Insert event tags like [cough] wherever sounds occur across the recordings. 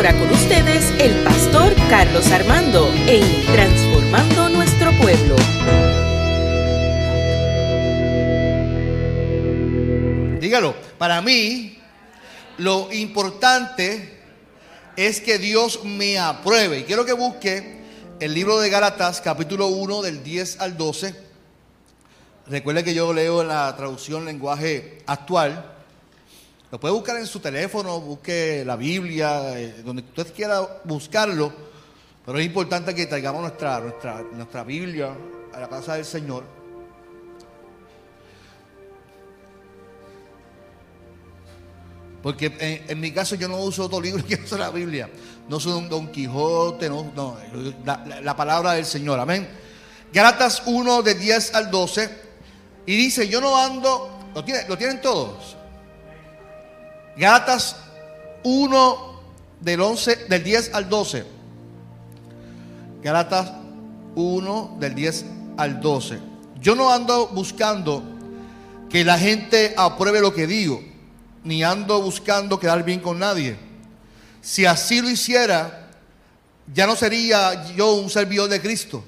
ahora con ustedes el pastor Carlos Armando en Transformando Nuestro Pueblo. Dígalo, para mí lo importante es que Dios me apruebe. Y quiero que busque el libro de Gálatas, capítulo 1, del 10 al 12. Recuerde que yo leo la traducción lenguaje actual. Lo puede buscar en su teléfono, busque la Biblia, eh, donde usted quiera buscarlo. Pero es importante que traigamos nuestra, nuestra, nuestra Biblia a la casa del Señor. Porque en, mi caso yo no uso otro libro [laughs] que uso la Biblia. No uso un Don Quijote, no, no la, la- la palabra del Señor. Amén. Gálatas 1 de 10 al 12. Y dice, yo no ando, ¿lo, tiene- lo tienen todos? Gálatas 1 del 11, del 10 al 12. Gálatas 1 del 10 al 12. Yo no ando buscando que la gente apruebe lo que digo, ni ando buscando quedar bien con nadie. Si así lo hiciera, ya no sería yo un servidor de Cristo.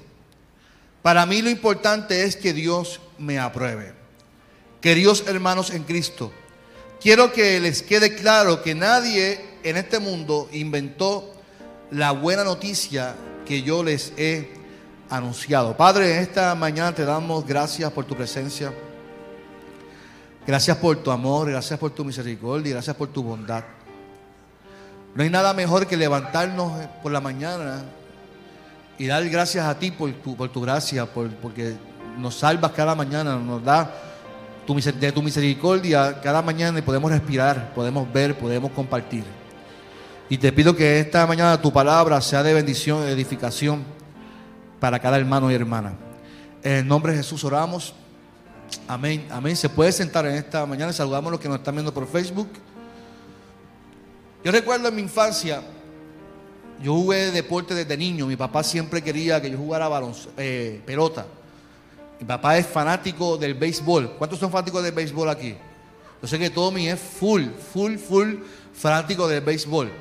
Para mí lo importante es que Dios me apruebe. Queridos hermanos en Cristo, quiero que les quede claro que nadie en este mundo inventó la buena noticia que yo les he anunciado. Padre, en esta mañana te damos gracias por tu presencia. Gracias por tu amor, gracias por tu misericordia, gracias por tu bondad. No hay nada mejor que levantarnos por la mañana y dar gracias a ti por tu, por tu gracia, por- porque nos salvas cada mañana, nos da tu, de tu misericordia cada mañana podemos respirar, podemos ver, podemos compartir. Y te pido que esta mañana tu palabra sea de bendición, edificación para cada hermano y hermana. En el nombre de Jesús oramos. Amén, amén. Se puede sentar en esta mañana. Saludamos a los que nos están viendo por Facebook. Yo recuerdo en mi infancia, yo jugué deporte desde niño. Mi papá siempre quería que yo jugara balonc- eh, pelota. Mi papá es fanático del béisbol. ¿Cuántos son fanáticos del béisbol aquí? Yo sé que Tommy es full, full, full fanático del béisbol.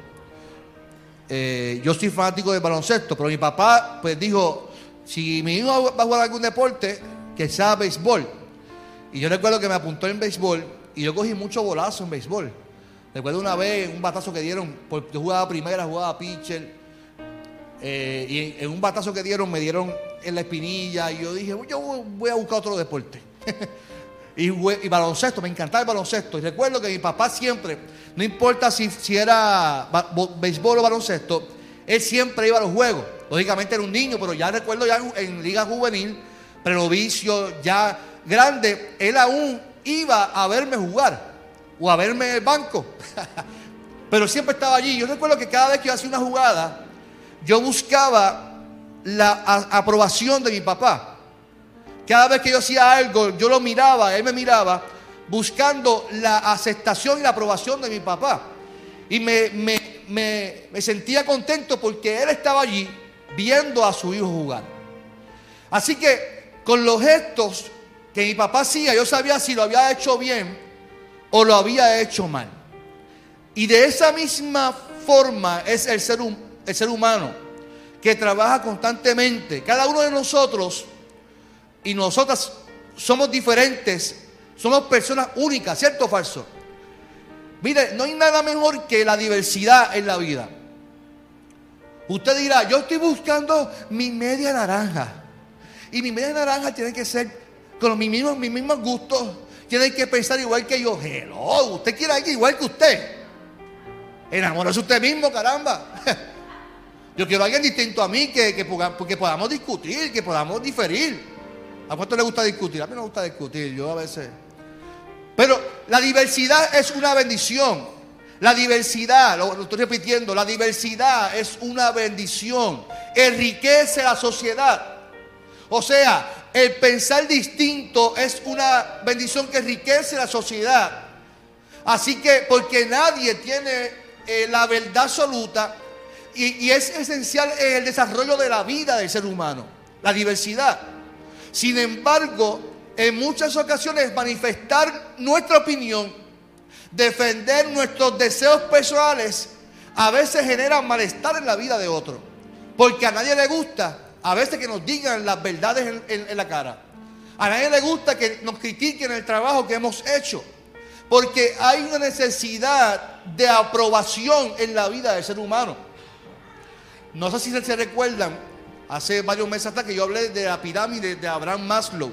Eh, yo soy fanático del baloncesto, pero mi papá pues dijo, si mi hijo va a jugar algún deporte, que sea béisbol. Y yo recuerdo que me apuntó en béisbol y yo cogí mucho bolazo en béisbol. Recuerdo una vez un batazo que dieron, por- yo jugaba primera, jugaba pitcher, eh, y en un batazo que dieron me dieron en la espinilla y yo dije, yo voy a buscar otro deporte. [laughs] y, baloncesto, me encantaba el baloncesto. Y recuerdo que mi papá siempre, no importa si, si era béisbol o baloncesto, él siempre iba a los juegos. Lógicamente era un niño, pero ya recuerdo ya en, en liga juvenil, prelovicio, ya grande, él aún iba a verme jugar o a verme en el banco. [laughs] pero siempre estaba allí. Yo recuerdo que cada vez que yo hacía una jugada, yo buscaba la aprobación de mi papá. Cada vez que yo hacía algo, yo lo miraba, él me miraba, buscando la aceptación y la aprobación de mi papá. Y me, me- me- me sentía contento porque él estaba allí viendo a su hijo jugar. Así que con los gestos que mi papá hacía, yo sabía si lo había hecho bien o lo había hecho mal. Y de esa misma forma es el ser, el ser humano que trabaja constantemente. Cada uno de nosotros y nosotras somos diferentes, somos personas únicas, ¿cierto o falso? Mire, no hay nada mejor que la diversidad en la vida. Usted dirá, yo estoy buscando mi media naranja. Y mi media naranja tiene que ser con mis mismos, mis mismos gustos. Tiene que pensar igual que yo. Hello, usted quiere alguien igual que usted. Enamórese usted mismo, caramba. [laughs] Yo quiero a alguien distinto a mí que, que, que podamos discutir, que podamos diferir. ¿A cuánto le gusta discutir? A mí no me gusta discutir, yo a veces. Pero la diversidad es una bendición. La diversidad, lo, lo estoy repitiendo, la diversidad es una bendición. Enriquece la sociedad. O sea, el pensar distinto es una bendición que enriquece la sociedad. Así que, porque nadie tiene eh, la verdad absoluta y, es esencial en el desarrollo de la vida del ser humano, la diversidad. Sin embargo, en muchas ocasiones manifestar nuestra opinión, defender nuestros deseos personales, a veces generan malestar en la vida de otro. Porque a nadie le gusta a veces que nos digan las verdades en, la cara. A nadie le gusta que nos critiquen el trabajo que hemos hecho. Porque hay una necesidad de aprobación en la vida del ser humano. No sé si se recuerdan, hace varios meses atrás que yo hablé de la pirámide de Abraham Maslow.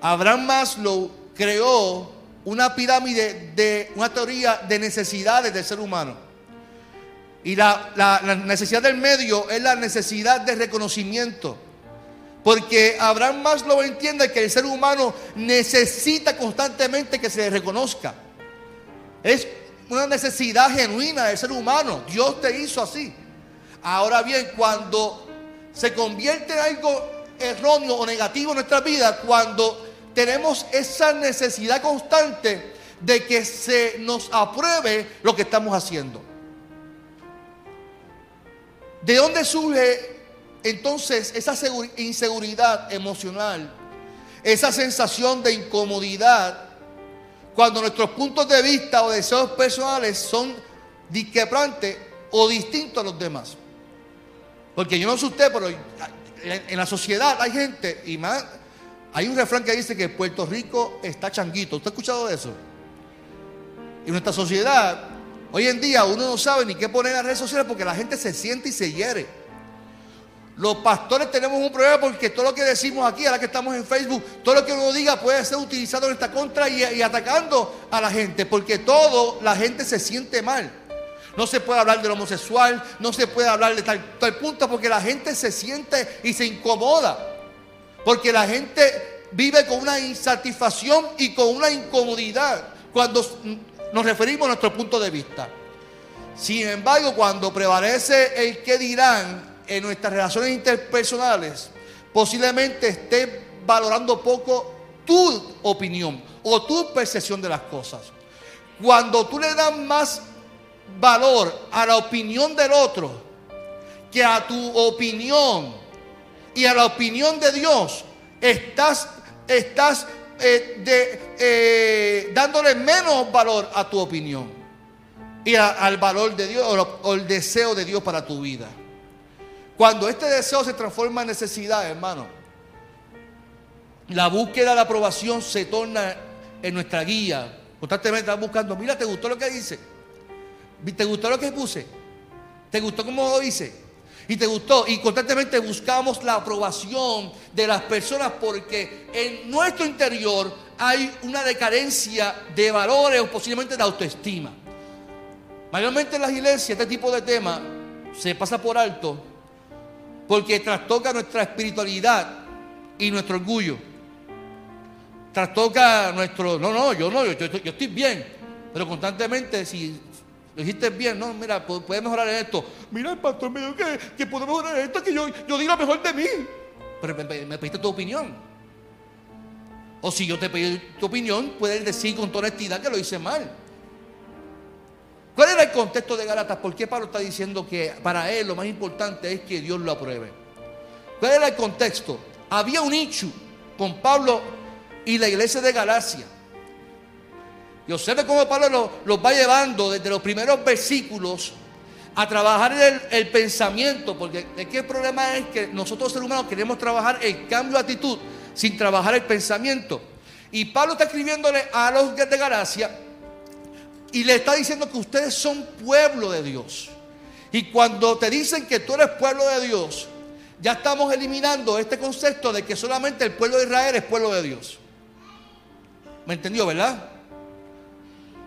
Abraham Maslow creó una pirámide de una teoría de necesidades del ser humano. Y la, necesidad del medio es la necesidad de reconocimiento. Porque Abraham Maslow entiende que el ser humano necesita constantemente que se le reconozca. Es una necesidad genuina del ser humano. Dios te hizo así. Ahora bien, cuando se convierte en algo erróneo o negativo en nuestra vida, cuando tenemos esa necesidad constante de que se nos apruebe lo que estamos haciendo. ¿De dónde surge entonces esa inseguridad emocional? Esa sensación de incomodidad cuando nuestros puntos de vista o deseos personales son discrepantes o distintos a los demás. Porque yo no sé usted, pero en la sociedad hay gente, y más, hay un refrán que dice que Puerto Rico está changuito. ¿Usted ha escuchado eso? En nuestra sociedad Hoy en día uno no sabe ni qué poner en las redes sociales porque la gente se siente y se hiere. Los pastores tenemos un problema porque todo lo que decimos aquí, ahora que estamos en Facebook, todo lo que uno diga puede ser utilizado en esta contra y, atacando a la gente, porque todo la gente se siente mal. No se puede hablar del homosexual, no se puede hablar de tal, tal punto porque la gente se siente y se incomoda. Porque la gente vive con una insatisfacción y con una incomodidad cuando nos referimos a nuestro punto de vista. Sin embargo, cuando prevalece el que dirán en nuestras relaciones interpersonales, posiblemente esté valorando poco tu opinión o tu percepción de las cosas. Cuando tú le das más valor a la opinión del otro que a tu opinión y a la opinión de Dios, estás, estás eh, de, eh, dándole menos valor a tu opinión y al valor de Dios o, el deseo de Dios para tu vida. Cuando este deseo se transforma en necesidad, hermano, la búsqueda de la aprobación se torna en nuestra guía. Constantemente estás buscando, mira, ¿te gustó lo que dice? ¿Te gustó lo que puse? ¿Te gustó cómo lo hice? Y te gustó. Y constantemente buscamos la aprobación de las personas porque en nuestro interior hay una decadencia de valores o posiblemente de autoestima. Mayormente en las iglesias este tipo de tema se pasa por alto porque trastoca nuestra espiritualidad y nuestro orgullo. Trastoca nuestro, no, no, yo no, yo, yo estoy bien. Pero constantemente si lo dijiste bien, no, mira, puedes mejorar esto. Mira, el pastor me dijo que, que puedo mejorar esto, que yo, yo di lo mejor de mí. Pero me, pediste tu opinión. O si yo te pedí tu opinión, puedes decir con toda honestidad que lo hice mal. ¿Cuál era el contexto de Galatas? ¿Por qué Pablo está diciendo que para él lo más importante es que Dios lo apruebe? ¿Cuál era el contexto? Había un hecho con Pablo y la iglesia de Galacia. Y observe cómo Pablo los, va llevando desde los primeros versículos a trabajar el, pensamiento, porque que el problema es que nosotros seres humanos queremos trabajar el cambio de actitud sin trabajar el pensamiento. Y Pablo está escribiéndole a los de Galacia y le está diciendo que ustedes son pueblo de Dios. Y cuando te dicen que tú eres pueblo de Dios, ya estamos eliminando este concepto de que solamente el pueblo de Israel es pueblo de Dios. ¿Me entendió, verdad?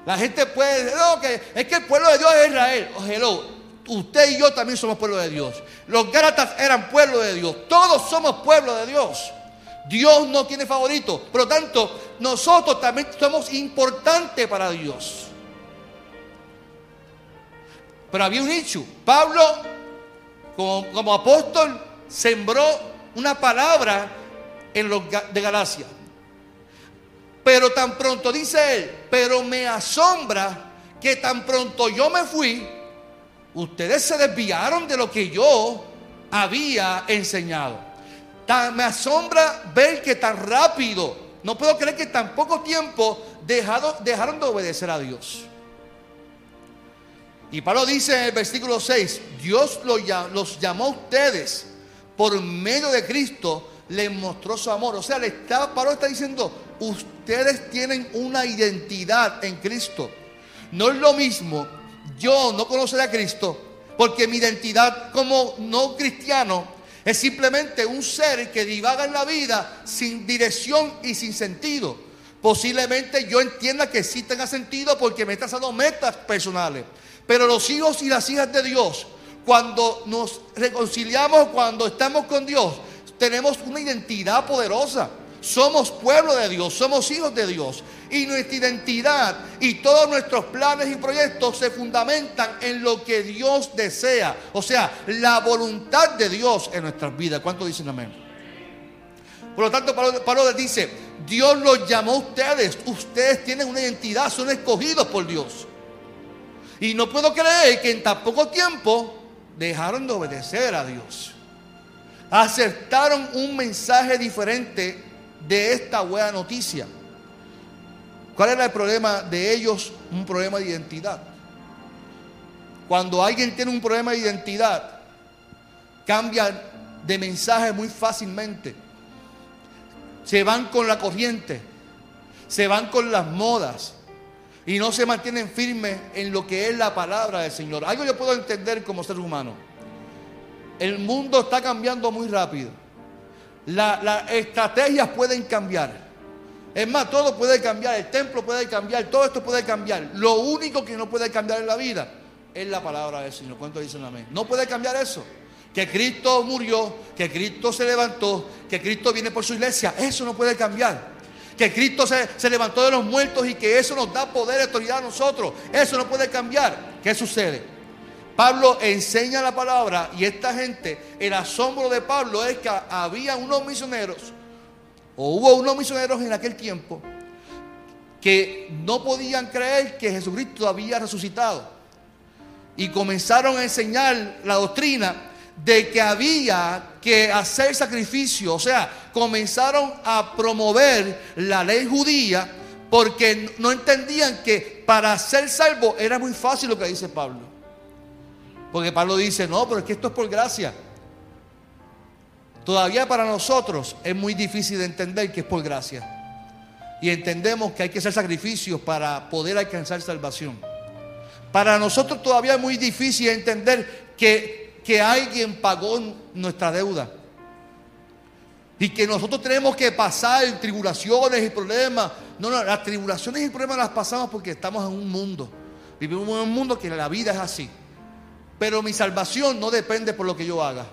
La gente puede decir, no, que es que el pueblo de Dios es Israel. Oh, usted y yo también somos pueblo de Dios. Los Gálatas eran pueblo de Dios. Todos somos pueblo de Dios. Dios no tiene favorito. Por lo tanto, nosotros también somos importantes para Dios. Pero había un hecho. Pablo, como, como apóstol, sembró una palabra en los de Galacia. Pero tan pronto, dice él, pero me asombra que tan pronto yo me fui, ustedes se desviaron de lo que yo había enseñado. me asombra ver que tan rápido, no puedo creer que tan poco tiempo dejaron de obedecer a Dios. Y Pablo dice en el versículo 6, Dios los llamó a ustedes por medio de Cristo, les mostró su amor. O sea, le está, Pablo está diciendo, ustedes tienen una identidad en Cristo. No es lo mismo yo no conocer a Cristo, porque mi identidad como no cristiano es simplemente un ser que divaga en la vida sin dirección y sin sentido. Posiblemente yo entienda que sí tenga sentido porque me está trazando metas personales. Pero los hijos y las hijas de Dios, cuando nos reconciliamos, cuando estamos con Dios, tenemos una identidad poderosa. Somos pueblo de Dios, somos hijos de Dios. Y nuestra identidad y todos nuestros planes y proyectos se fundamentan en lo que Dios desea. O sea, la voluntad de Dios en nuestras vidas. ¿Cuánto dicen amén? Por lo tanto, Pablo, les dice, Dios los llamó a ustedes. Ustedes tienen una identidad, son escogidos por Dios. Y no puedo creer que en tan poco tiempo dejaron de obedecer a Dios. Aceptaron un mensaje diferente de esta buena noticia. ¿Cuál era el problema de ellos? Un problema de identidad. Cuando alguien tiene un problema de identidad, cambian de mensaje muy fácilmente. Se van con la corriente, se van con las modas y no se mantienen firmes en lo que es la palabra del Señor. Algo yo puedo entender como ser humano. El mundo está cambiando muy rápido las estrategias pueden cambiar. Es más, todo puede cambiar, el templo puede cambiar, todo esto puede cambiar. Lo único que no puede cambiar en la vida es la palabra del Señor. ¿Cuánto dicen amén? No puede cambiar eso. Que Cristo murió, que Cristo se levantó, que Cristo viene por su iglesia. Eso no puede cambiar. Que Cristo se, se levantó de los muertos y que eso nos da poder y autoridad a nosotros. Eso no puede cambiar. ¿Qué sucede? Pablo enseña la palabra y esta gente, el asombro de Pablo es que había unos misioneros, o hubo unos misioneros en aquel tiempo, que no podían creer que Jesucristo había resucitado. Y comenzaron a enseñar la doctrina de que había que hacer sacrificio, o sea, comenzaron a promover la ley judía porque no entendían que para ser salvo era muy fácil lo que dice Pablo. Porque Pablo dice, no, pero es que esto es por gracia. Todavía para nosotros es muy difícil de entender que es por gracia. Y entendemos que hay que hacer sacrificios para poder alcanzar salvación. Para nosotros todavía es muy difícil entender que, que alguien pagó nuestra deuda. Y que nosotros tenemos que pasar tribulaciones y problemas. No, no, las tribulaciones y problemas las pasamos porque estamos en un mundo. Vivimos en un mundo que la vida es así. Pero mi salvación no depende por lo que yo haga.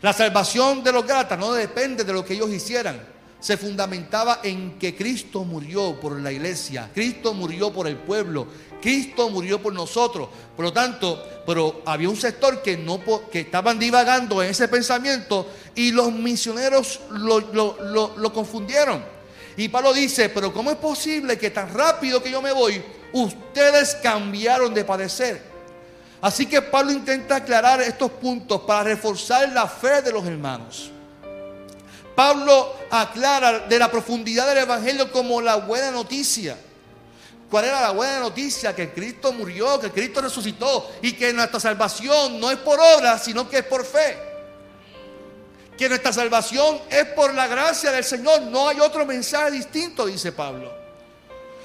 La salvación de los Gálatas no depende de lo que ellos hicieran. Se fundamentaba en que Cristo murió por la iglesia, Cristo murió por el pueblo, Cristo murió por nosotros. Por lo tanto, pero había un sector que no que estaban divagando en ese pensamiento y los misioneros lo, lo confundieron. Y Pablo dice, pero ¿cómo es posible que tan rápido que yo me voy, ustedes cambiaron de padecer? Así que Pablo intenta aclarar estos puntos para reforzar la fe de los hermanos. Pablo aclara de la profundidad del Evangelio como la buena noticia. ¿Cuál era la buena noticia? Que Cristo murió, que Cristo resucitó y que nuestra salvación no es por obra, sino que es por fe. Que nuestra salvación es por la gracia del Señor. No hay otro mensaje distinto, dice Pablo.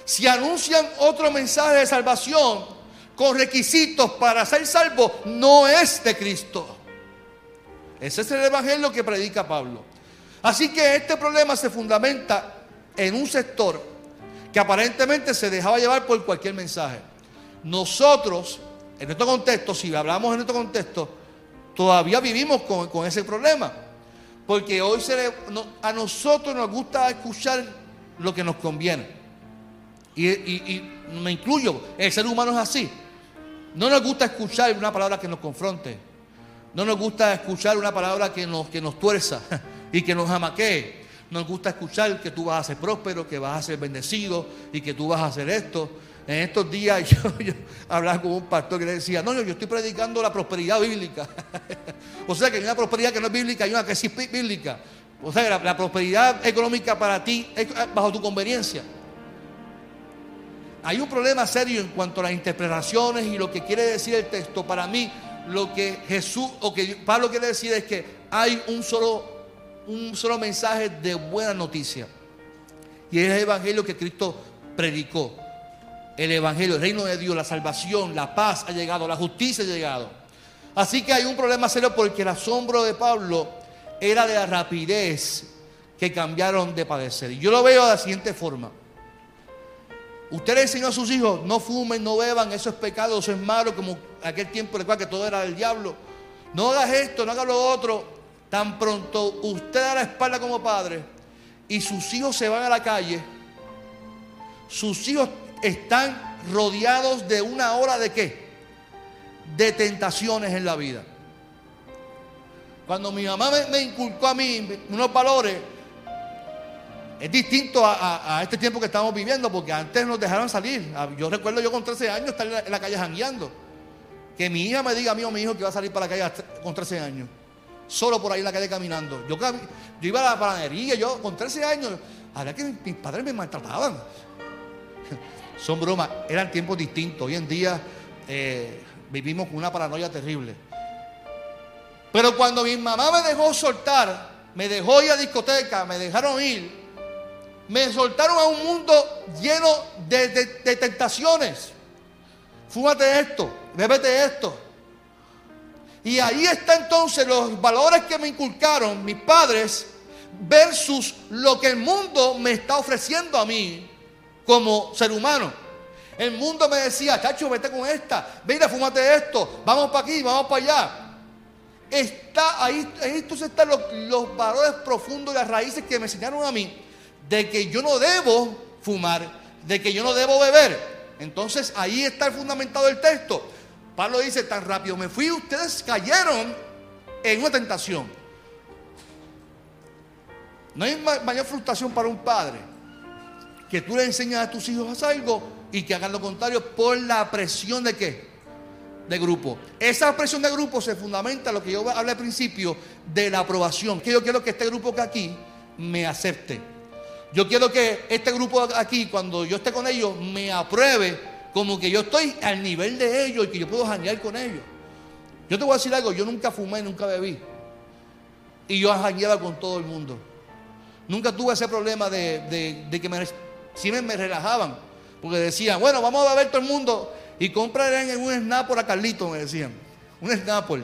Si anuncian otro mensaje de salvación, con requisitos para ser salvo no es de Cristo. Ese es el evangelio que predica Pablo. Así que este problema se fundamenta en un sector que aparentemente se dejaba llevar por cualquier mensaje. Nosotros, en nuestro contexto, si hablamos en nuestro contexto, todavía vivimos con, ese problema. Porque hoy a nosotros nos gusta escuchar lo que nos conviene. Y, y me incluyo, el ser humano es así. No nos gusta escuchar una palabra que nos confronte. No nos gusta escuchar una palabra que nos, que nos tuerza [laughs] y que nos amaquee. Nos gusta escuchar que tú vas a ser próspero, que vas a ser bendecido y que tú vas a hacer esto. En estos días [laughs] yo, hablaba con un pastor que le decía, no, yo, estoy predicando la prosperidad bíblica. [laughs] o sea que hay una prosperidad que no es bíblica y una que sí es bíblica. O sea, la prosperidad económica para ti es bajo tu conveniencia. Hay un problema serio en cuanto a las interpretaciones y lo que quiere decir el texto. Para mí, lo que Jesús o que Pablo quiere decir es que hay un solo, un solo mensaje de buena noticia. Y es el evangelio que Cristo predicó. El evangelio, el reino de Dios, la salvación, la paz ha llegado, la justicia ha llegado. Así que hay un problema serio porque el asombro de Pablo era de la rapidez que cambiaron de padecer. Y yo lo veo de la siguiente forma. Usted le enseñó a sus hijos, no fumen, no beban, eso es pecado, eso es malo, como aquel tiempo de que todo era del diablo. No hagas esto, no hagas lo otro. Tan pronto usted da la espalda como padre y sus hijos se van a la calle, sus hijos están rodeados de una hora de qué? De tentaciones en la vida. Cuando mi mamá me, inculcó a mí unos valores, es distinto a, este tiempo que estamos viviendo, porque antes nos dejaron salir. Ah, yo recuerdo yo con 13 años estar en la, calle jangueando. Que mi hija me diga a mí o mi hijo que va a salir para la calle con 13 años. Solo por ahí en la calle caminando. Yo, iba a la panadería, yo con 13 años, ahora que mis padres me maltrataban. [laughs] Son bromas, eran tiempos distintos. Hoy en día eh, vivimos con una paranoia terrible. Pero cuando mi mamá me dejó soltar, me dejó ir a discoteca, me dejaron ir, me soltaron a un mundo lleno de, tentaciones. Fúmate esto, bébete esto. Y ahí está entonces los valores que me inculcaron mis padres versus lo que el mundo me está ofreciendo a mí como ser humano. El mundo me decía, chacho, vete con esta, mira, fúmate esto, vamos para aquí, vamos para allá. Está ahí, ahí entonces están los, los valores profundos y las raíces que me enseñaron a mí de que yo no debo fumar, de que yo no debo beber. Entonces ahí está el fundamentado del texto. Pablo dice, tan rápido me fui, ustedes cayeron en una tentación. No hay mayor frustración para un padre que tú le enseñas a tus hijos a algo y que hagan lo contrario por la presión de qué? De grupo. Esa presión de grupo se fundamenta, lo que yo hablé al principio, de la aprobación. Que yo quiero que este grupo que aquí me acepte. Yo quiero que este grupo aquí, cuando yo esté con ellos, me apruebe como que yo estoy al nivel de ellos y que yo puedo janear con ellos. Yo te voy a decir algo, yo nunca fumé, nunca bebí. Y yo janeaba con todo el mundo. Nunca tuve ese problema de, que me, siempre me relajaban. Porque decían, bueno, vamos a beber todo el mundo y comprarán un snapple a Carlito, me decían. Un snapple.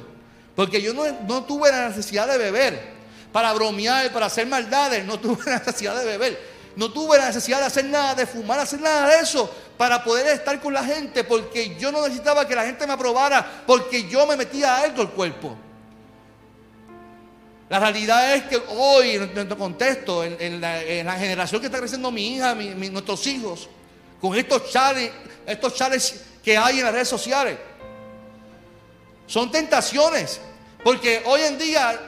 Porque yo no, no tuve la necesidad de beber para bromear, para hacer maldades. No tuve [laughs] la necesidad de beber. No tuve la necesidad de hacer nada, de fumar, hacer nada de eso para poder estar con la gente, porque yo no necesitaba que la gente me aprobara, porque yo me metía algo al cuerpo. La realidad es que hoy, en nuestro contexto, en, la, generación que está creciendo mi hija, nuestros hijos, con estos chales, estos chales que hay en las redes sociales, son tentaciones porque hoy en día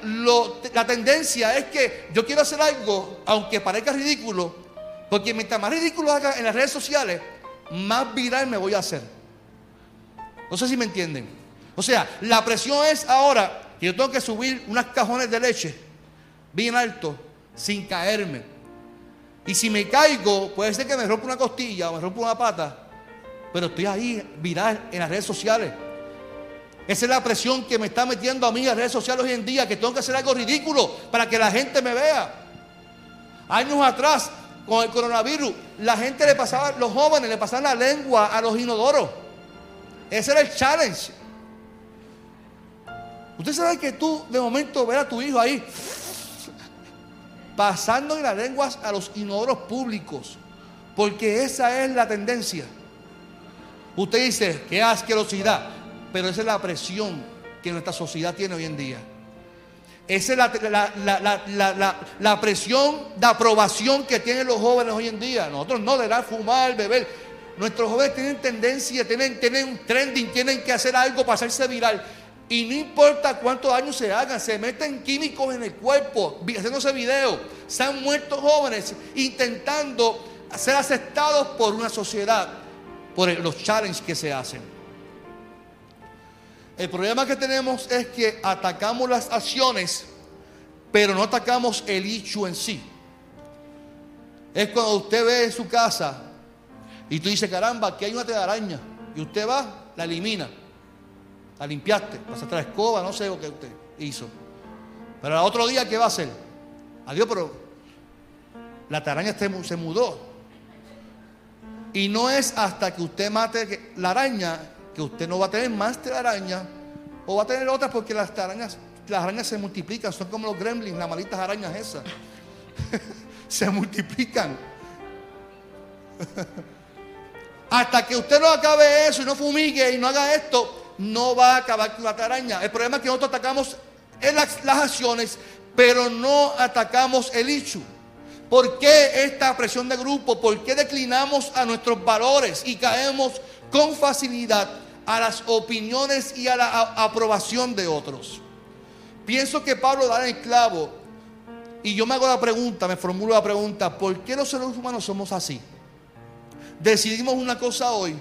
la tendencia es que yo quiero hacer algo, aunque parezca ridículo, porque mientras más ridículo haga en las redes sociales, más viral me voy a hacer. No sé si me entienden. O sea, la presión es ahora que yo tengo que subir unas cajones de leche bien alto sin caerme. Y si me caigo, puede ser que me rompa una costilla o me rompa una pata, pero estoy ahí viral en las redes sociales. Esa es la presión que me está metiendo a mí las redes sociales hoy en día, que tengo que hacer algo ridículo para que la gente me vea. Años atrás, con el coronavirus, la gente le pasaba, los jóvenes le pasaban la lengua a los inodoros. Ese era el challenge. Usted sabe que tú de momento ver a tu hijo ahí pasando en las lenguas a los inodoros públicos, porque esa es la tendencia. Usted dice, qué asquerosidad. Pero esa es la presión que nuestra sociedad tiene hoy en día. Esa es la, presión de aprobación que tienen los jóvenes hoy en día. Nosotros no de dar fumar, beber. Nuestros jóvenes tienen tendencia, tienen, tienen un trending, tienen que hacer algo para hacerse viral. Y no importa cuántos años se hagan, se meten químicos en el cuerpo, haciéndose videos. Se han muerto jóvenes intentando ser aceptados por una sociedad, por los challenges que se hacen. El problema que tenemos es que atacamos las acciones, pero no atacamos el hecho en sí. Es cuando usted ve su casa Y tú dices, caramba, aquí hay una telaraña. Y usted va, la elimina. La limpiaste, pasaste la escoba, no sé lo que usted hizo. Pero el otro día, ¿qué va a hacer? Adiós, pero la telaraña se mudó. Y no es hasta que usted mate la araña que usted no va a tener más telaraña o va a tener otras porque las arañas, las arañas se multiplican, son como los gremlins, las malitas arañas esas. [laughs] se multiplican. [laughs] Hasta que usted no acabe eso y no fumigue y no haga esto, no va a acabar con la araña. El problema es que nosotros atacamos las, las acciones, pero no atacamos el hecho. ¿Por qué esta presión de grupo? ¿Por qué declinamos a nuestros valores y caemos con facilidad a las opiniones y a la aprobación de otros. Pienso que Pablo da el clavo y yo me hago la pregunta, me formulo la pregunta, ¿por qué los seres humanos somos así? Decidimos una cosa hoy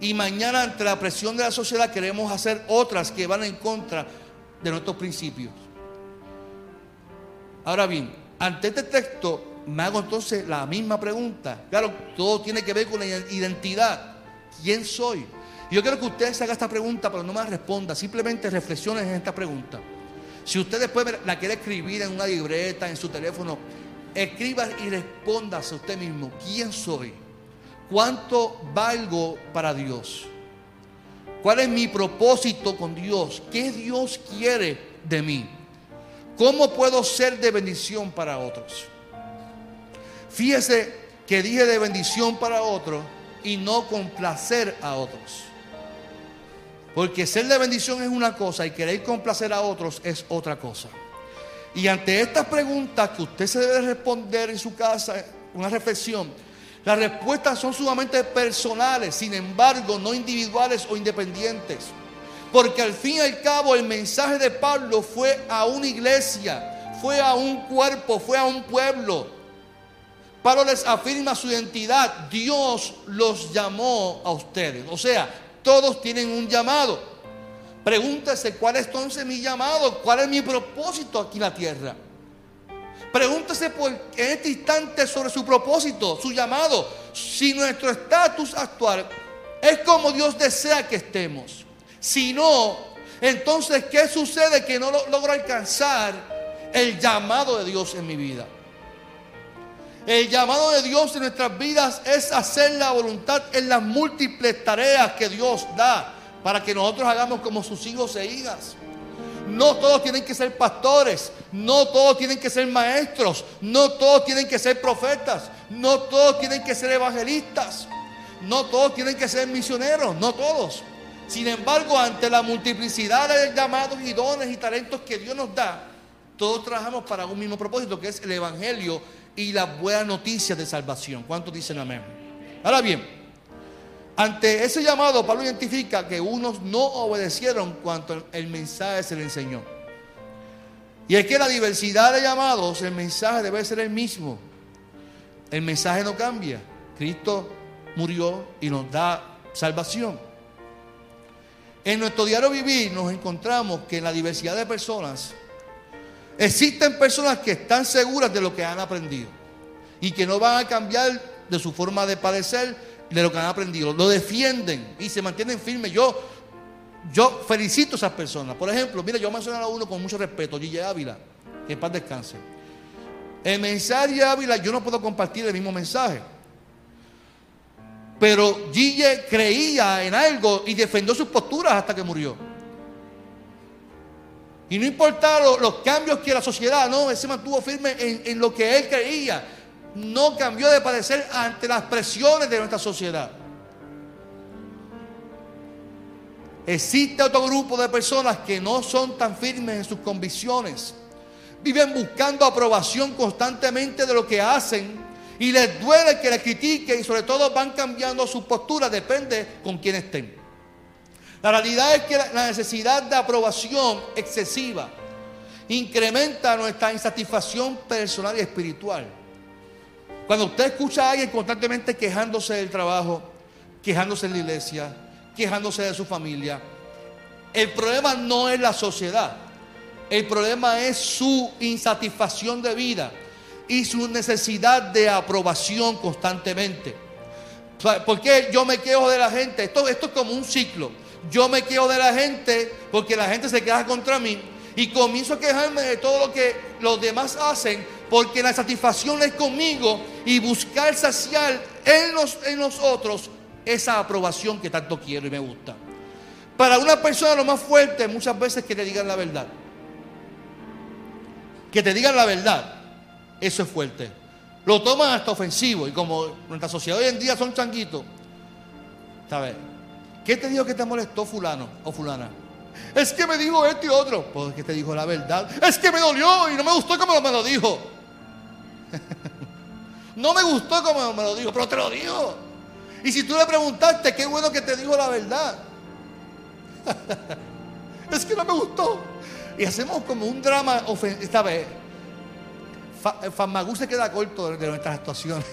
y mañana ante la presión de la sociedad queremos hacer otras que van en contra de nuestros principios. Ahora bien, ante este texto me hago entonces la misma pregunta. Claro, todo tiene que ver con la identidad. ¿Quién soy? yo quiero que usted se haga esta pregunta, pero no me responda. Simplemente reflexiones en esta pregunta. Si usted después la quiere escribir en una libreta, en su teléfono, escriba y respóndase a usted mismo. ¿Quién soy? ¿Cuánto valgo para Dios? ¿Cuál es mi propósito con Dios? ¿Qué Dios quiere de mí? ¿Cómo puedo ser de bendición para otros? Fíjese que dije de bendición para otros y no complacer a otros. Porque ser de bendición es una cosa y querer complacer a otros es otra cosa. Y ante estas preguntas que usted se debe responder en su casa, una reflexión, las respuestas son sumamente personales, sin embargo, no individuales o independientes. Porque al fin y al cabo el mensaje de Pablo fue a una iglesia, fue a un cuerpo, fue a un pueblo. Pablo les afirma su identidad. Dios los llamó a ustedes. O sea, todos tienen un llamado. Pregúntese cuál es entonces mi llamado, cuál es mi propósito aquí en la tierra. Pregúntese en este instante sobre su propósito, su llamado. Si nuestro estatus actual es como Dios desea que estemos. Si no, entonces, ¿qué sucede que no logro alcanzar el llamado de Dios en mi vida? El llamado de Dios en nuestras vidas es hacer la voluntad en las múltiples tareas que Dios da para que nosotros hagamos como sus hijos e hijas. No todos tienen que ser pastores, no todos tienen que ser maestros, no todos tienen que ser profetas, no todos tienen que ser evangelistas, no todos tienen que ser misioneros, no todos. Sin embargo, ante la multiplicidad de llamados y dones y talentos que Dios nos da, todos trabajamos para un mismo propósito, que es el Evangelio y las buenas noticias de salvación. ¿Cuántos dicen amén? Ahora bien, ante ese llamado, Pablo identifica que unos no obedecieron cuanto el mensaje se le enseñó. Y es que la diversidad de llamados, el mensaje debe ser el mismo. El mensaje no cambia. Cristo murió y nos da salvación. En nuestro diario vivir nos encontramos que en la diversidad de personas Existen personas que están seguras de lo que han aprendido y que no van a cambiar de su forma de padecer de lo que han aprendido. Lo defienden y se mantienen firmes. Yo, yo felicito a esas personas. Por ejemplo, mira, yo menciono a uno con mucho respeto, Gille Ávila, que en paz descanse. El mensaje de Ávila, yo no puedo compartir el mismo mensaje. Pero Gille creía en algo y defendió sus posturas hasta que murió. Y no importaba los, cambios que la sociedad, no, él se mantuvo firme en, lo que él creía. No cambió de padecer ante las presiones de nuestra sociedad. Existe otro grupo de personas que no son tan firmes en sus convicciones. Viven buscando aprobación constantemente de lo que hacen y les duele que les critiquen y sobre todo van cambiando su postura, depende con quién estén. La realidad es que la necesidad de aprobación excesiva incrementa nuestra insatisfacción personal y espiritual. Cuando usted escucha a alguien constantemente quejándose del trabajo, quejándose de la iglesia, quejándose de su familia, el problema no es la sociedad, el problema es su insatisfacción de vida y su necesidad de aprobación constantemente. ¿Por qué yo me quejo de la gente? Esto, esto es como un ciclo. Yo me quejo de la gente porque la gente se queja contra mí y comienzo a quejarme de todo lo que los demás hacen porque la satisfacción es conmigo y buscar saciar en, los, en nosotros esa aprobación que tanto quiero y me gusta. Para una persona lo más fuerte muchas veces que te digan la verdad. Que te digan la verdad, eso es fuerte. Lo toman hasta ofensivo y como nuestra sociedad hoy en día son changuitos, ¿sabes? ¿Qué te dijo que te molestó fulano o fulana? Es que me dijo esto y otro. Pues que te dijo la verdad. Es que me dolió y no me gustó como me lo dijo. [laughs] no me gustó como me lo dijo, pero te lo dijo. Y si tú le preguntaste, qué bueno que te dijo la verdad. [laughs] es que no me gustó. Y hacemos como un drama esta vez. Famagú se queda corto de nuestras actuaciones.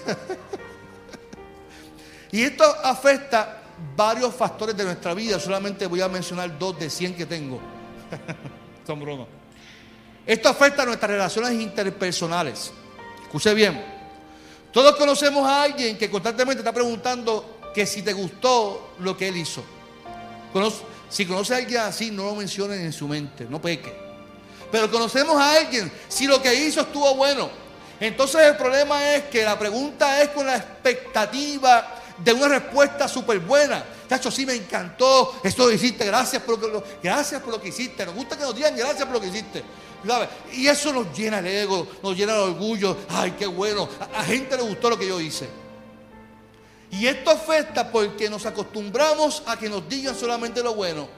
[laughs] y esto afecta varios factores de nuestra vida. Solamente voy a mencionar dos de 100 que tengo. [laughs] Son bromas. Esto afecta a nuestras relaciones interpersonales. Escuche bien. Todos conocemos a alguien que constantemente está preguntando que si te gustó lo que él hizo. Si conoce a alguien así, no lo mencionen en su mente, no peque. Pero conocemos a alguien, si lo que hizo estuvo bueno. Entonces el problema es que la pregunta es con la expectativa de una respuesta súper buena. Tacho, sí me encantó, esto hiciste, gracias por lo, que, gracias por lo que hiciste. Nos gusta que nos digan gracias por lo que hiciste. Y eso nos llena el ego, nos llena el orgullo. Ay, qué bueno. A, gente le gustó lo que yo hice. Y esto afecta porque nos acostumbramos a que nos digan solamente lo bueno.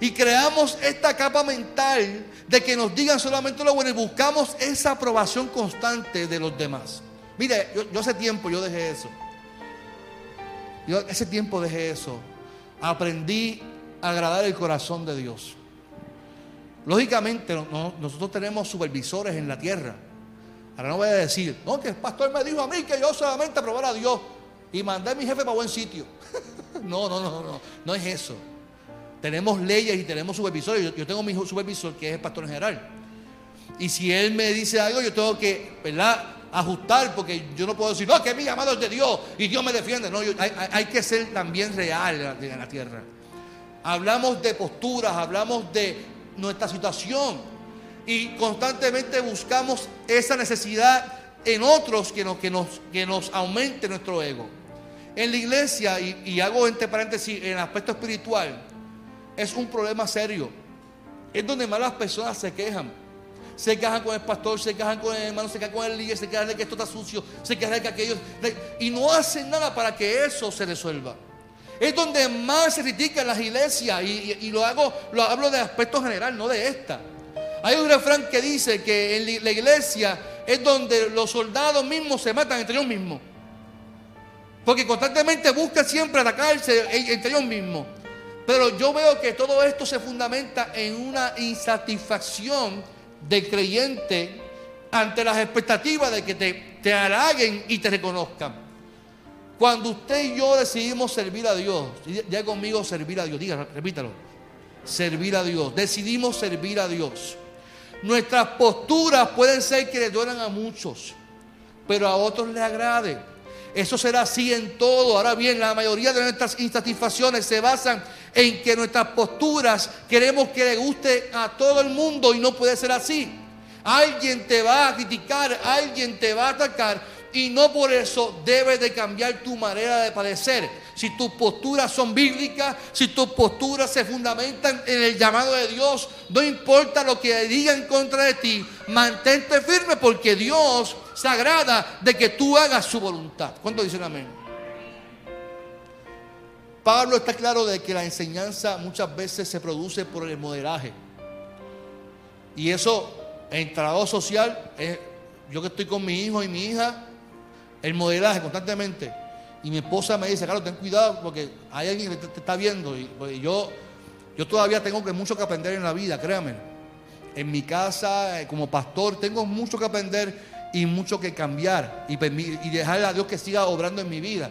Y creamos esta capa mental de que nos digan solamente lo bueno y buscamos esa aprobación constante de los demás. Mire, yo, hace tiempo yo dejé eso. Yo ese tiempo dejé eso. Aprendí a agradar el corazón de Dios. Lógicamente, nosotros tenemos supervisores en la tierra. Ahora no voy a decir, no, que el pastor me dijo a mí que yo solamente aprobara a Dios y mandé a mi jefe para buen sitio. [laughs] no, no, no, no, no es eso. Tenemos leyes y tenemos supervisores. Yo, tengo mi supervisor que es el pastor general. Y si él me dice algo, yo tengo que, ¿verdad? Ajustar, porque yo no puedo decir, no, que mi llamado es de Dios y Dios me defiende. No, hay, que ser también real en la tierra. Hablamos de posturas, hablamos de nuestra situación y constantemente buscamos esa necesidad en otros que nos, que nos, que nos aumente nuestro ego. En la iglesia, y, hago entre paréntesis en el aspecto espiritual, es un problema serio. Es donde más las personas se quejan. Se quejan con el pastor, se quejan con el hermano, se quejan con el líder, se quejan de que esto está sucio, se quejan de que aquello. y no hacen nada para que eso se resuelva. Es donde más se critican las iglesias. Y, lo hago, lo hablo de aspecto general, no de esta. Hay un refrán que dice que la iglesia es donde los soldados mismos se matan entre ellos mismos. Porque constantemente buscan siempre atacarse entre ellos mismos. Pero yo veo que todo esto se fundamenta en una insatisfacción del creyente ante las expectativas de que te, te halaguen y te reconozcan. Cuando usted y yo decidimos servir a Dios, ya conmigo servir a Dios, diga, repítalo, servir a Dios, decidimos servir a Dios. Nuestras posturas pueden ser que le duelan a muchos, pero a otros les agrade. Eso será así en todo. Ahora bien, la mayoría de nuestras insatisfacciones se basan en que nuestras posturas queremos que le guste a todo el mundo y no puede ser así. Alguien te va a criticar, alguien te va a atacar y no por eso debes de cambiar tu manera de padecer. Si tus posturas son bíblicas, si tus posturas se fundamentan en el llamado de Dios, no importa lo que diga en contra de ti, mantente firme porque Dios se agrada de que tú hagas su voluntad. ¿Cuánto dicen amén? Pablo está claro de que la enseñanza muchas veces se produce por el moderaje. Y eso en trabajo social, yo que estoy con mi hijo y mi hija, el modelaje constantemente. Y mi esposa me dice, Carlos, ten cuidado porque hay alguien que te, está viendo. Y, pues, yo, yo todavía tengo que mucho que aprender en la vida, créanme. En mi casa, eh, como pastor, tengo mucho que aprender y mucho que cambiar y, y dejarle a Dios que siga obrando en mi vida.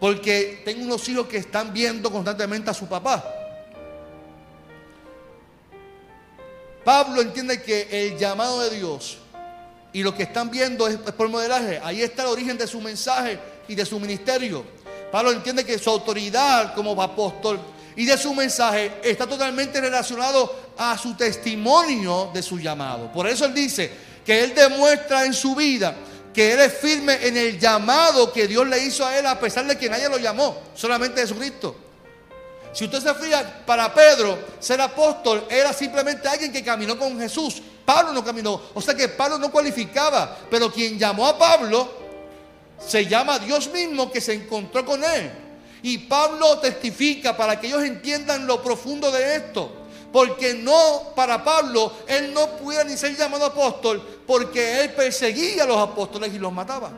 Porque tengo unos hijos que están viendo constantemente a su papá. Pablo entiende que el llamado de Dios y lo que están viendo es, por modelaje. Ahí está el origen de su mensaje y de su ministerio. Pablo entiende que su autoridad como apóstol y de su mensaje está totalmente relacionado a su testimonio de su llamado. Por eso él dice que él demuestra en su vida que él es firme en el llamado que Dios le hizo a él a pesar de que nadie lo llamó, solamente Jesucristo. Si usted se fija, para Pedro ser apóstol era simplemente alguien que caminó con Jesús. Pablo no caminó, o sea que Pablo no cualificaba, pero quien llamó a Pablo se llama Dios mismo que se encontró con él. Y Pablo testifica para que ellos entiendan lo profundo de esto. Porque no, para Pablo, él no pudiera ni ser llamado apóstol porque él perseguía a los apóstoles y los mataba.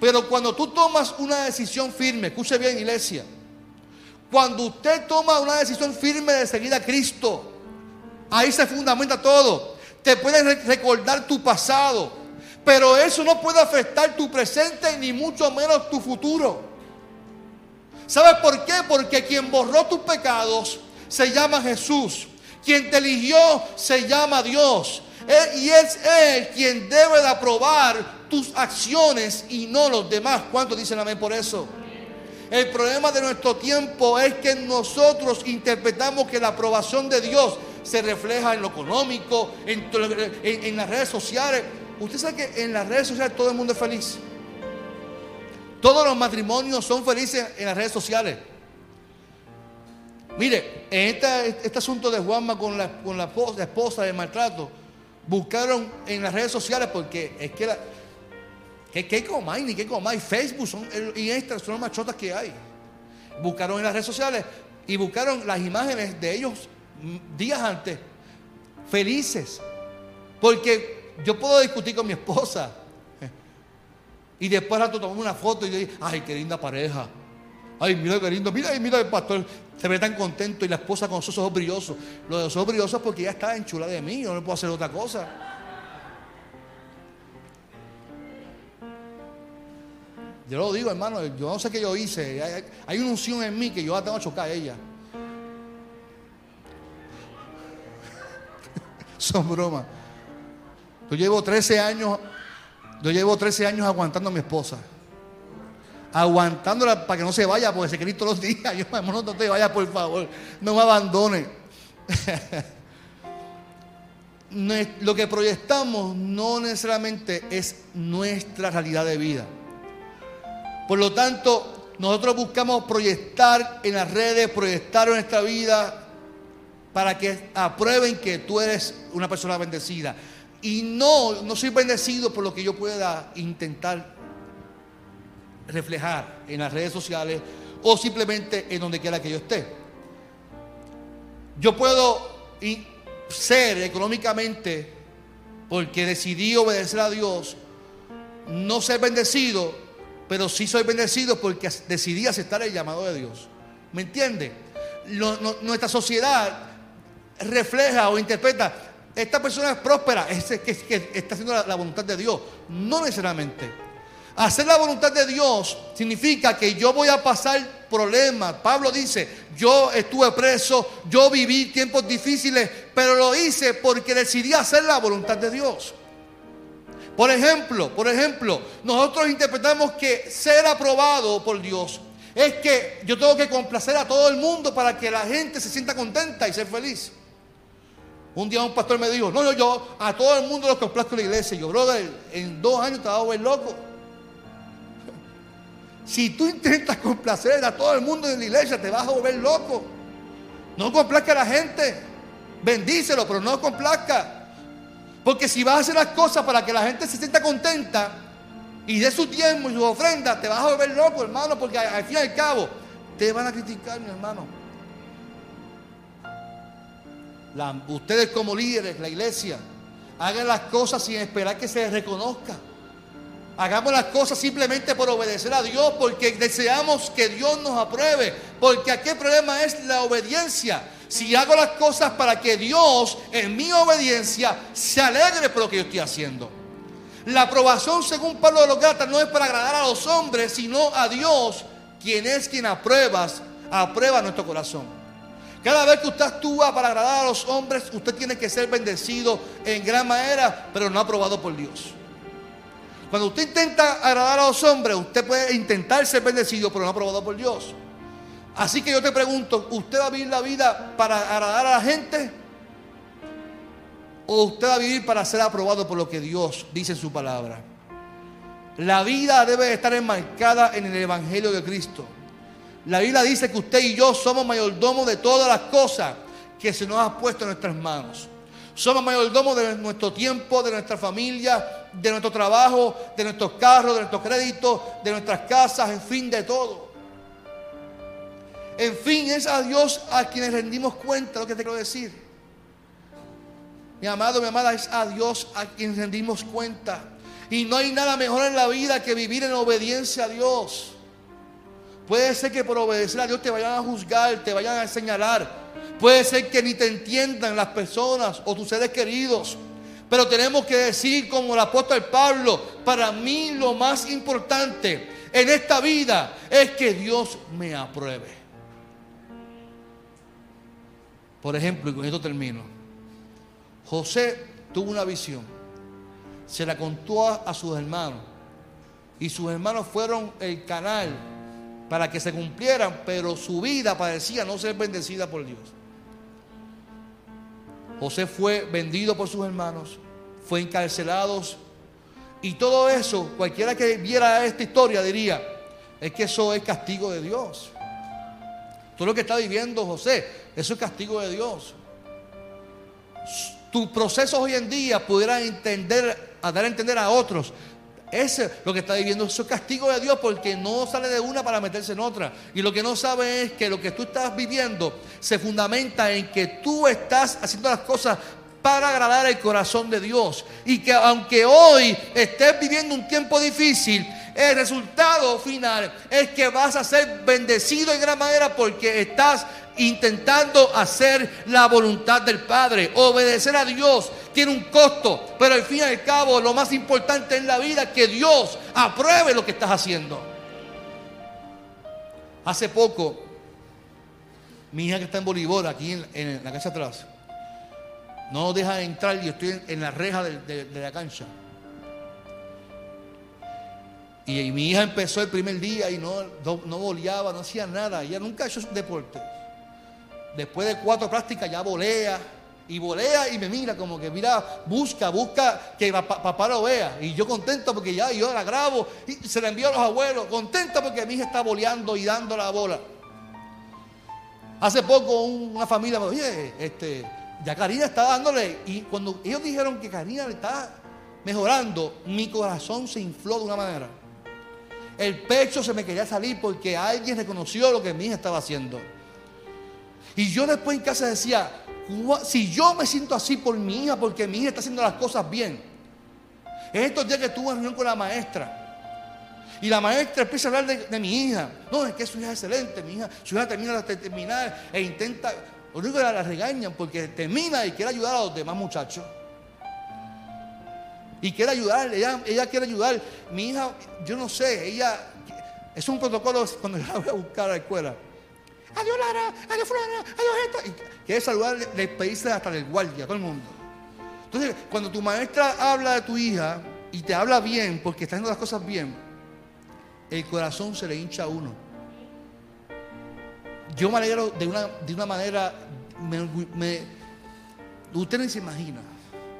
Pero cuando tú tomas una decisión firme, escuche bien iglesia, cuando usted toma una decisión firme de seguir a Cristo, ahí se fundamenta todo. Te puedes recordar tu pasado, pero eso no puede afectar tu presente ni mucho menos tu futuro. ¿Sabes por qué? Porque quien borró tus pecados se llama Jesús. Quien te eligió se llama Dios. y es Él quien debe de aprobar tus acciones y no los demás. ¿Cuántos dicen amén por eso? El problema de nuestro tiempo es que nosotros interpretamos que la aprobación de Dios se refleja en lo económico, en, en las redes sociales. Usted sabe que en las redes sociales todo el mundo es feliz. Todos los matrimonios son felices en las redes sociales. Mire, en este, asunto de Juanma con la, esposa, de maltrato, buscaron en las redes sociales porque es que la, que, que comáis, ni que comáis, Facebook son, y Instagram son las machotas que hay. Buscaron en las redes sociales y buscaron las imágenes de ellos días antes, felices. Porque yo puedo discutir con mi esposa, [laughs] y después rato tomamos una foto y yo dije, ay, qué linda pareja. Ay, mira qué lindo. Mira, mira el pastor se ve tan contento y la esposa con sus ojos brillosos. Los ojos brillosos porque ella está enchulada de mí, yo no puedo hacer otra cosa. Yo lo digo, hermano, yo no sé qué yo hice. Hay, una unción en mí que yo la tengo a chocar a ella. [laughs] Son bromas. Yo llevo 13 años yo llevo 13 años aguantando a mi esposa. Aguantándola para que no se vaya, porque se todos los días. [laughs] Yo, hermano, no te vayas, por favor. No me abandone. [laughs] Lo que proyectamos no necesariamente es nuestra realidad de vida. Por lo tanto, nosotros buscamos proyectar en las redes, proyectar en nuestra vida para que aprueben que tú eres una persona bendecida. Y no, no soy bendecido por lo que yo pueda intentar reflejar en las redes sociales o simplemente en donde quiera que yo esté. Yo puedo ser económicamente, porque decidí obedecer a Dios, no ser bendecido, pero sí soy bendecido porque decidí aceptar el llamado de Dios. ¿Me entiende? nuestra sociedad refleja o interpreta esta persona es próspera, es que, está haciendo la, voluntad de Dios. No necesariamente. Hacer la voluntad de Dios significa que yo voy a pasar problemas. Pablo dice, yo estuve preso, yo viví tiempos difíciles, pero lo hice porque decidí hacer la voluntad de Dios. Por ejemplo, por ejemplo, nosotros interpretamos que ser aprobado por Dios es que yo tengo que complacer a todo el mundo para que la gente se sienta contenta y ser feliz. Un día un pastor me dijo, no, yo, yo a todo el mundo lo complazco en la iglesia. yo, brother, en dos años te vas loco. Si tú intentas complacer a todo el mundo en la iglesia, te vas a volver loco. No complazca a la gente. Bendícelo, pero no complazca. Porque si vas a hacer las cosas para que la gente se sienta contenta y dé su tiempo y su ofrenda, te vas a volver loco, hermano, porque al fin y al cabo te van a criticar, mi hermano ustedes como líderes, la iglesia, hagan las cosas sin esperar que se les reconozca. Hagamos las cosas simplemente por obedecer a Dios, porque deseamos que Dios nos apruebe. Porque aquí el problema es la obediencia. Si hago las cosas para que Dios, en mi obediencia, se alegre por lo que yo estoy haciendo. La aprobación, según Pablo de los Gatas, no es para agradar a los hombres, sino a Dios, quien es quien apruebas, aprueba nuestro corazón. Cada vez que usted actúa para agradar a los hombres, usted tiene que ser bendecido en gran manera, pero no aprobado por Dios. Cuando usted intenta agradar a los hombres, usted puede intentar ser bendecido, pero no aprobado por Dios. Así que yo te pregunto, ¿usted va a vivir la vida para agradar a la gente? ¿O usted va a vivir para ser aprobado por lo que Dios dice en su palabra? La vida debe estar enmarcada en el Evangelio de Cristo. La Biblia dice que usted y yo somos mayordomos de todas las cosas que se nos ha puesto en nuestras manos. Somos mayordomos de nuestro tiempo, de nuestra familia, de nuestro trabajo, de nuestros carros, de nuestros créditos, de nuestras casas, en fin, de todo. En fin, es a Dios a quienes rendimos cuenta lo que te quiero decir. Mi amado, mi amada, es a Dios a quienes rendimos cuenta. Y no hay nada mejor en la vida que vivir en obediencia a Dios. Puede ser que por obedecer a Dios te vayan a juzgar, te vayan a señalar. Puede ser que ni te entiendan las personas o tus seres queridos. Pero tenemos que decir como el apóstol Pablo, para mí lo más importante en esta vida es que Dios me apruebe. Por ejemplo, y con esto termino. José tuvo una visión. Se la contó a, sus hermanos. Y sus hermanos fueron el canal para que se cumplieran, pero su vida parecía no ser bendecida por Dios. José fue vendido por sus hermanos, fue encarcelado. Y todo eso, cualquiera que viera esta historia diría, es que eso es castigo de Dios. Todo lo que está viviendo José, eso es castigo de Dios. Tus procesos hoy en día pudieran entender, a dar a entender a otros. Ese lo que está viviendo, es castigo de Dios porque no sale de una para meterse en otra. Y lo que no sabe es que lo que tú estás viviendo se fundamenta en que tú estás haciendo las cosas para agradar el corazón de Dios. Y que aunque hoy estés viviendo un tiempo difícil, el resultado final es que vas a ser bendecido en gran manera porque estás intentando hacer la voluntad del Padre. Obedecer a Dios tiene un costo, pero al fin y al cabo lo más importante en la vida es que Dios apruebe lo que estás haciendo. Hace poco, mi hija que está en Bolívar, aquí en, la casa atrás, no deja de entrar y estoy en, la reja de la cancha. Y, mi hija empezó el primer día y no, no, boleaba, no hacía nada. Ella nunca ha hecho deporte. Después de cuatro prácticas ya volea. Y volea y me mira como que mira, busca, busca que papá lo vea. Y yo contento porque ya yo la grabo y se la envío a los abuelos. Contento porque mi hija está boleando y dando la bola. Hace poco una familia me dijo, oye, este, ya Karina está dándole. Y cuando ellos dijeron que Karina le está mejorando, mi corazón se infló de una manera. El pecho se me quería salir porque alguien reconoció lo que mi hija estaba haciendo. Y yo después en casa decía, si yo me siento así por mi hija, porque mi hija está haciendo las cosas bien. En estos días que tuve reunión con la maestra. Y la maestra empieza a hablar de, mi hija. No, es que su hija es excelente, mi hija. Su hija termina de terminar e intenta. Lo único la regañan porque termina y quiere ayudar a los demás muchachos y quiere ayudar, ella, ella quiere ayudar. Mi hija, yo no sé, ella, es un protocolo cuando yo la voy a buscar a la escuela. Adiós Lara, adiós Flora, adiós esto. Y quiere saludar, le pediste hasta el guardia, todo el mundo. Entonces, cuando tu maestra habla de tu hija y te habla bien, porque está haciendo las cosas bien, el corazón se le hincha a uno. Yo me alegro de una, de una manera, me, usted no se imagina.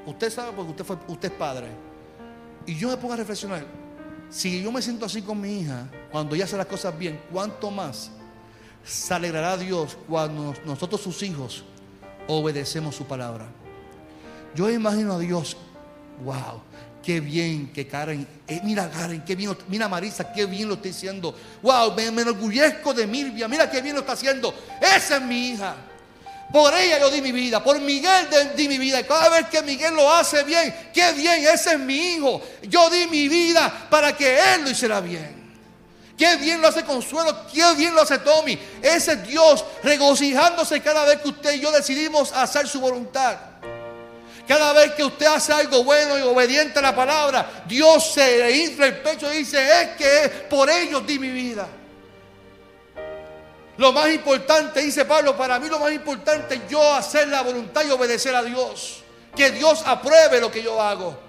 Usted sabe porque usted, fue, usted es padre. Y yo me pongo a reflexionar. Si yo me siento así con mi hija, cuando ella hace las cosas bien, ¿cuánto más se alegrará Dios cuando nosotros sus hijos obedecemos su palabra? Yo imagino a Dios, wow, qué bien que Karen, eh, mira Karen, qué bien, mira Marisa, qué bien lo está diciendo. Wow, me, me enorgullezco de Milvia, mira qué bien lo está haciendo. Esa es mi hija. Por ella yo di mi vida, por Miguel di mi vida. Y cada vez que Miguel lo hace bien, qué bien, ese es mi hijo. Yo di mi vida para que él lo hiciera bien. Qué bien lo hace Consuelo, qué bien lo hace Tommy. Ese es Dios regocijándose cada vez que usted y yo decidimos hacer su voluntad. Cada vez que usted hace algo bueno y obediente a la palabra, Dios se le infla el pecho y dice, es que por ellos di mi vida. Lo más importante, dice Pablo, para mí lo más importante es yo hacer la voluntad y obedecer a Dios. Que Dios apruebe lo que yo hago.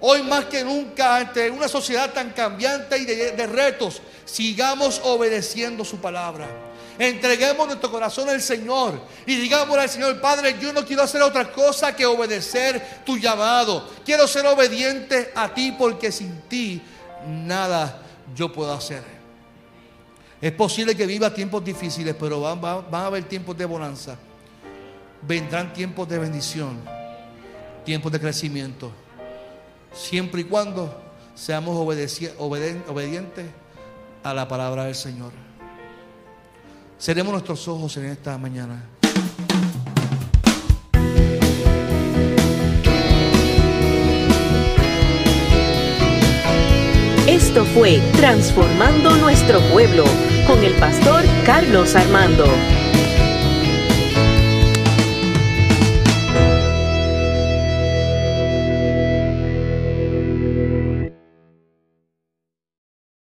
Hoy más que nunca, ante una sociedad tan cambiante y de, retos, sigamos obedeciendo su palabra. Entreguemos nuestro corazón al Señor y digámosle al Señor, Padre, yo no quiero hacer otra cosa que obedecer tu llamado. Quiero ser obediente a ti porque sin ti nada yo puedo hacer. Es posible que viva tiempos difíciles, pero van a haber tiempos de bonanza. Vendrán tiempos de bendición, tiempos de crecimiento. Siempre y cuando seamos obedientes a la palabra del Señor. Cerremos nuestros ojos en esta mañana. Esto fue Transformando Nuestro Pueblo con el pastor Carlos Armando.